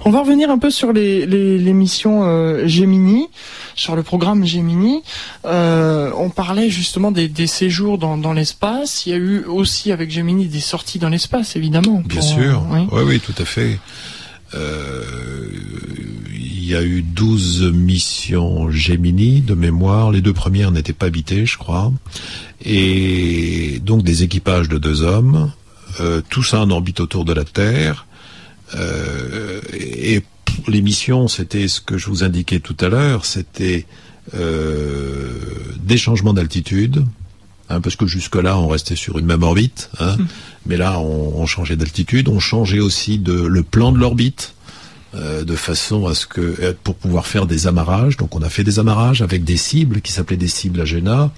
On va revenir un peu sur les, les, missions euh, Gemini, sur le programme Gemini. Euh, on parlait justement des, séjours dans, l'espace. Il y a eu aussi avec Gemini des sorties dans l'espace, évidemment. Bien sûr. Oui. oui, tout à fait. Euh, il y a eu 12 missions Gemini de mémoire. Les deux premières n'étaient pas habitées, je crois. Et donc des équipages de deux hommes, tout ça en orbite autour de la Terre. Euh, et les missions, c'était ce que je vous indiquais tout à l'heure, c'était euh, des changements d'altitude, hein, parce que jusque-là, on restait sur une même orbite, hein, mm. mais là, on, changeait d'altitude, on changeait aussi de, le plan de l'orbite, euh, de façon à ce que pour pouvoir faire des amarrages. Donc on a fait des amarrages avec des cibles qui s'appelaient des cibles à Géna.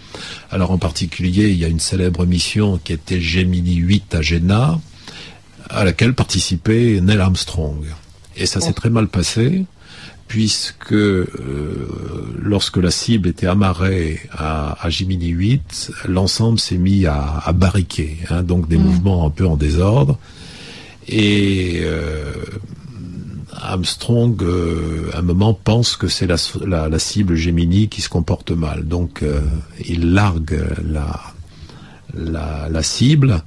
Alors en particulier, il y a une célèbre mission qui était Gemini 8 à Géna, à laquelle participait Neil Armstrong. Et ça s'est très mal passé, puisque euh, lorsque la cible était amarrée à, à Gemini 8, l'ensemble s'est mis à, à barriquer, hein, donc des mm. mouvements un peu en désordre. Et euh, Armstrong, euh, à un moment, pense que c'est la, la, la, cible Gemini qui se comporte mal. Donc, il largue la, la, la cible.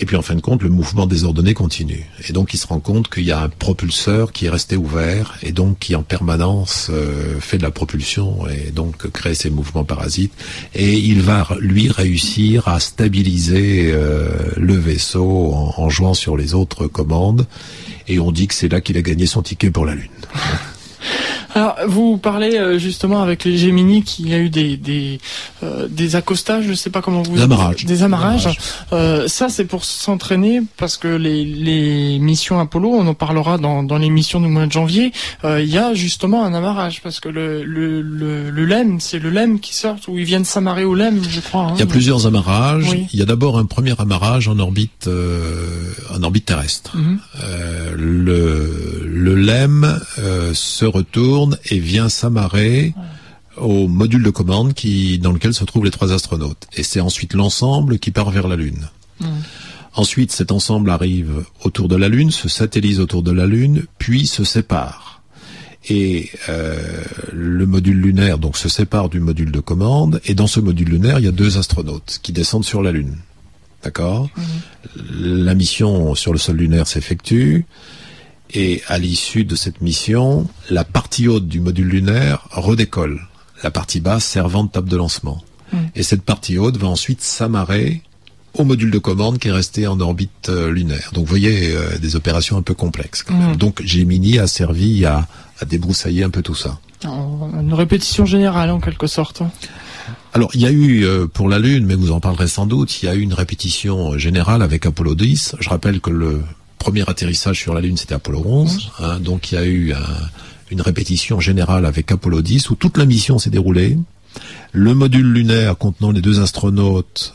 Et puis en fin de compte, le mouvement désordonné continue. Et donc il se rend compte qu'il y a un propulseur qui est resté ouvert et donc qui en permanence euh, fait de la propulsion et donc crée ces mouvements parasites. Et il va lui réussir à stabiliser euh, le vaisseau en, en jouant sur les autres commandes. Et on dit que c'est là qu'il a gagné son ticket pour la Lune. Alors, vous parlez euh, justement avec les Gemini qu'il y a eu des des, euh, des accostages, je sais pas comment vous Des amarrages. des amarrages. Euh, ça, c'est pour s'entraîner parce que les, les missions Apollo, on en parlera dans, dans l'émission du mois de janvier. euh, Il y a justement un amarrage parce que le le le, le LEM, c'est le LEM qui sort où ils viennent s'amarrer au LEM, je crois. hein. Il y a plusieurs amarrages. Oui. Il y a d'abord un premier amarrage en orbite, en orbite terrestre. Mhm. Le, le LEM se retourne et vient s'amarrer au module de commande qui, dans lequel se trouvent les trois astronautes. Et c'est ensuite l'ensemble qui part vers la Lune. Mhm. Ensuite, cet ensemble arrive autour de la Lune, se satellise autour de la Lune, puis se sépare. Et euh, le module lunaire donc se sépare du module de commande. Et dans ce module lunaire, il y a deux astronautes qui descendent sur la Lune. D'accord? La mission sur le sol lunaire s'effectue. Et à l'issue de cette mission, la partie haute du module lunaire redécolle. La partie basse servant de table de lancement. Et cette partie haute va ensuite s'amarrer au module de commande qui est resté en orbite euh, lunaire. Donc vous voyez euh, des opérations un peu complexes. Quand même. Mhm. Donc Gemini a servi à, à débroussailler un peu tout ça. Une répétition générale en quelque sorte. Alors, il y a eu, euh, pour la Lune, mais vous en parlerez sans doute, il y a eu une répétition euh, générale avec Apollo 10. Je rappelle que le premier atterrissage sur la Lune, c'était Apollo 11. hein, donc, il y a eu un- une répétition générale avec Apollo 10 où toute la mission s'est déroulée. Le module lunaire contenant les deux astronautes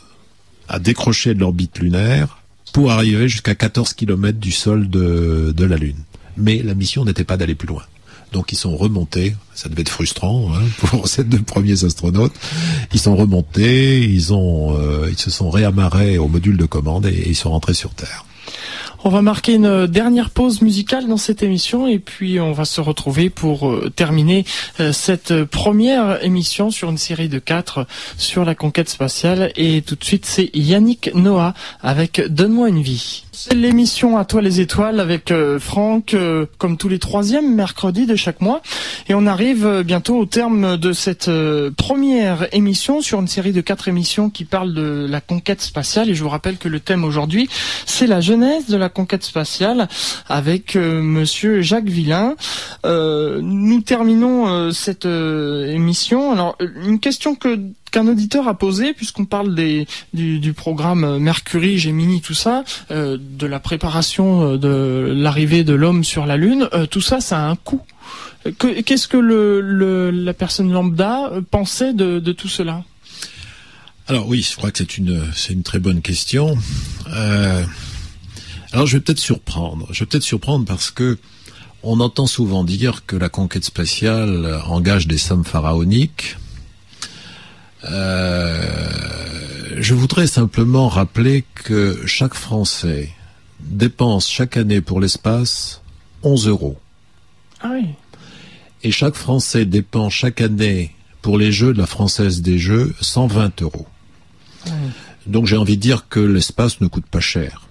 a décroché de l'orbite lunaire pour arriver jusqu'à 14 km du sol de, de la Lune. Mais la mission n'était pas d'aller plus loin. Donc ils sont remontés, ça devait être frustrant hein, pour ces deux premiers astronautes. Ils sont remontés, ils ont, euh, ils se sont réamarrés au module de commande et, et ils sont rentrés sur Terre. On va marquer une dernière pause musicale dans cette émission et puis on va se retrouver pour euh, terminer euh, cette première émission sur une série de quatre sur la conquête spatiale. Et tout de suite, c'est Yannick Noah avec Donne-moi une vie. C'est l'émission À toi les étoiles avec euh, Franck, euh, comme tous les troisièmes mercredis de chaque mois. Et on arrive euh, bientôt au terme de cette première émission sur une série de quatre émissions qui parlent de la conquête spatiale. Et je vous rappelle que le thème aujourd'hui, c'est la genèse de la conquête spatiale avec Monsieur Jacques Villain. Nous terminons cette émission. Alors, une question que qu'un auditeur a posée, puisqu'on parle des, du, programme Mercury, Gemini, tout ça, euh, de la préparation euh, de l'arrivée de l'homme sur la Lune, euh, tout ça, ça a un coût. Que- Qu'est-ce que le, la personne lambda pensait de, tout cela? Alors oui, je crois que c'est une, une très bonne question. Alors je vais peut-être surprendre. Je vais peut-être surprendre parce que on entend souvent dire que la conquête spatiale engage des sommes pharaoniques. Euh, je voudrais simplement rappeler que chaque Français dépense chaque année pour l'espace 11 euros. Ah oui. Et chaque Français dépense chaque année pour les Jeux de la Française des Jeux 120 euros. Donc j'ai envie de dire que l'espace ne coûte pas cher.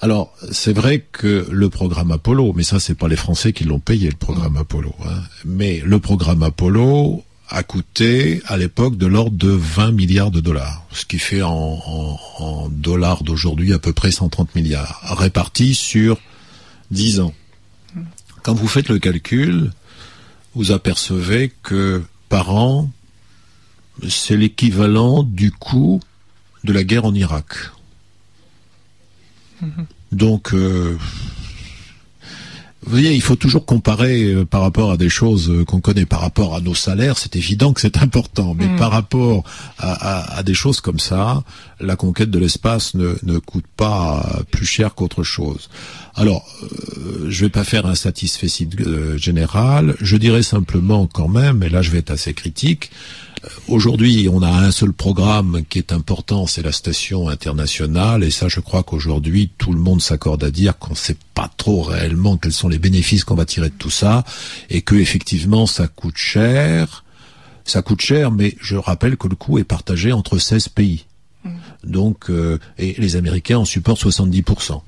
Alors c'est vrai que le programme Apollo, mais ça c'est pas les Français qui l'ont payé le programme Apollo, hein, mais le programme Apollo a coûté à l'époque de l'ordre de 20 milliards de dollars, ce qui fait en, en- en dollars d'aujourd'hui à peu près 130 milliards, répartis sur 10 ans. Quand vous faites le calcul, vous apercevez que par an, c'est l'équivalent du coût de la guerre en Irak. Donc, euh, vous voyez, il faut toujours comparer euh, par rapport à des choses euh, qu'on connaît. Par rapport à nos salaires, c'est évident que c'est important. Mais Mm. par rapport à, à- à des choses comme ça, la conquête de l'espace ne, ne coûte pas plus cher qu'autre chose. Alors, euh, je vais pas faire un satisfait euh, général. Je dirais simplement quand même, et là je vais être assez critique, euh, Aujourd'hui, on a un seul programme qui est important, c'est la station internationale, et ça, je crois qu'aujourd'hui, tout le monde s'accorde à dire qu'on ne sait pas trop réellement quels sont les bénéfices qu'on va tirer de tout ça, et que effectivement, ça coûte cher. ça coûte cher, mais je rappelle que le coût est partagé entre 16 pays. Mmh. Donc, euh, et les Américains en supportent 70%.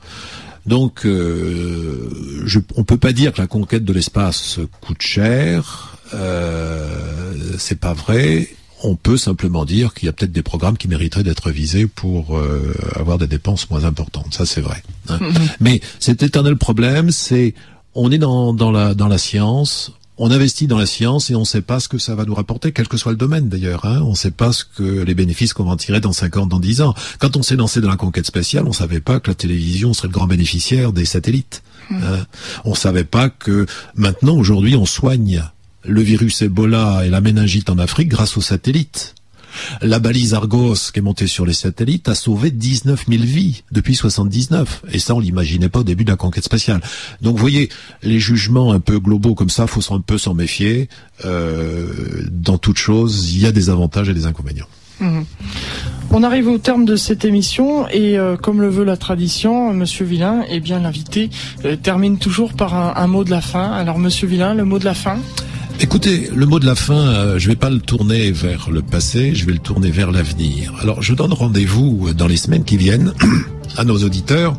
Donc, euh, je, on peut pas dire que la conquête de l'espace coûte cher. Euh, c'est pas vrai. On peut simplement dire qu'il y a peut-être des programmes qui mériteraient d'être visés pour euh, avoir des dépenses moins importantes. Ça, c'est vrai. Hein. Mmh. Mais cet éternel problème, c'est on est dans, dans, la, dans la science, on investit dans la science et on ne sait pas ce que ça va nous rapporter, quel que soit le domaine d'ailleurs. Hein. On ne sait pas ce que les bénéfices qu'on va en tirer dans 50, dans 10 ans. Quand on s'est lancé dans la conquête spatiale, on ne savait pas que la télévision serait le grand bénéficiaire des satellites. Mmh. Hein. On ne savait pas que maintenant, aujourd'hui, on soigne le virus Ebola et la méningite en Afrique grâce aux satellites. La balise Argos qui est montée sur les satellites a sauvé 19 000 vies depuis 79. Et ça, on l'imaginait pas au début de la conquête spatiale. Donc, vous voyez, les jugements un peu globaux comme ça, faut un peu s'en méfier. Euh, dans toute chose, il y a des avantages et des inconvénients. Mmh. On arrive au terme de cette émission et euh, comme le veut la tradition, Monsieur Villain, eh bien l'invité euh, termine toujours par un, un, mot de la fin. Alors Monsieur Villain, le mot de la fin? Écoutez, le mot de la fin, euh, je vais pas le tourner vers le passé, je vais le tourner vers l'avenir. Alors, je donne rendez-vous dans les semaines qui viennent à nos auditeurs,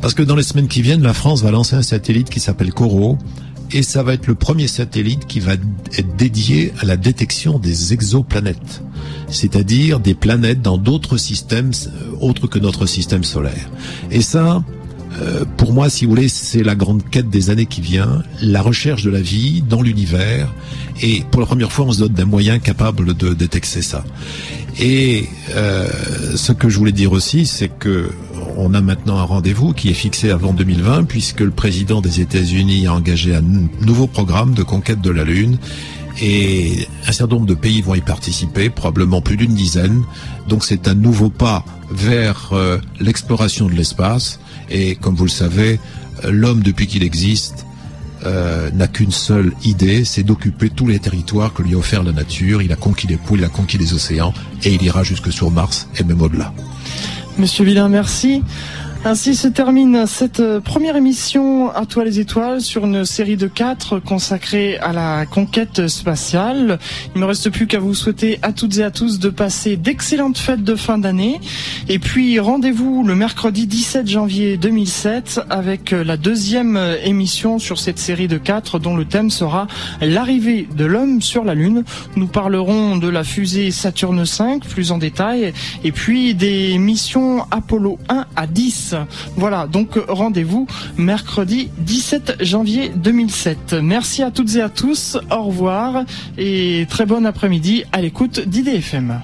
parce que dans les semaines qui viennent, la France va lancer un satellite qui s'appelle Coro, et ça va être le premier satellite qui va être dédié à la détection des exoplanètes, c'est-à-dire des planètes dans d'autres systèmes euh, autres que notre système solaire. Et ça, euh, pour moi, si vous voulez, c'est la grande quête des années qui viennent, la recherche de la vie dans l'univers. Et pour la première fois, on se donne d'un moyen capable de détecter ça. Et euh, ce que je voulais dire aussi, c'est que on a maintenant un rendez-vous qui est fixé avant 2020, puisque le président des États-Unis a engagé un nouveau programme de conquête de la Lune. Et un certain nombre de pays vont y participer, probablement plus d'une dizaine. Donc c'est un nouveau pas vers euh, l'exploration de l'espace. Et comme vous le savez, l'homme, depuis qu'il existe, euh, n'a qu'une seule idée, c'est d'occuper tous les territoires que lui a offert la nature. Il a conquis les pôles, il a conquis les océans, et il ira jusque sur Mars et même au-delà. Monsieur Villain, merci. Ainsi se termine cette euh, première émission à toi les étoiles sur une série de quatre consacrée à la conquête spatiale. Il ne me reste plus qu'à vous souhaiter à toutes et à tous de passer d'excellentes fêtes de fin d'année. Et puis rendez-vous le mercredi 17 janvier 2007 avec euh, la deuxième euh, émission sur cette série de quatre dont le thème sera l'arrivée de l'homme sur la Lune. Nous parlerons de la fusée Saturne V plus en détail et puis des missions Apollo 1 à 10 voilà, donc rendez-vous mercredi 17 janvier 2007. Merci à toutes et à tous, au revoir et très bon après-midi à l'écoute d'IDFM.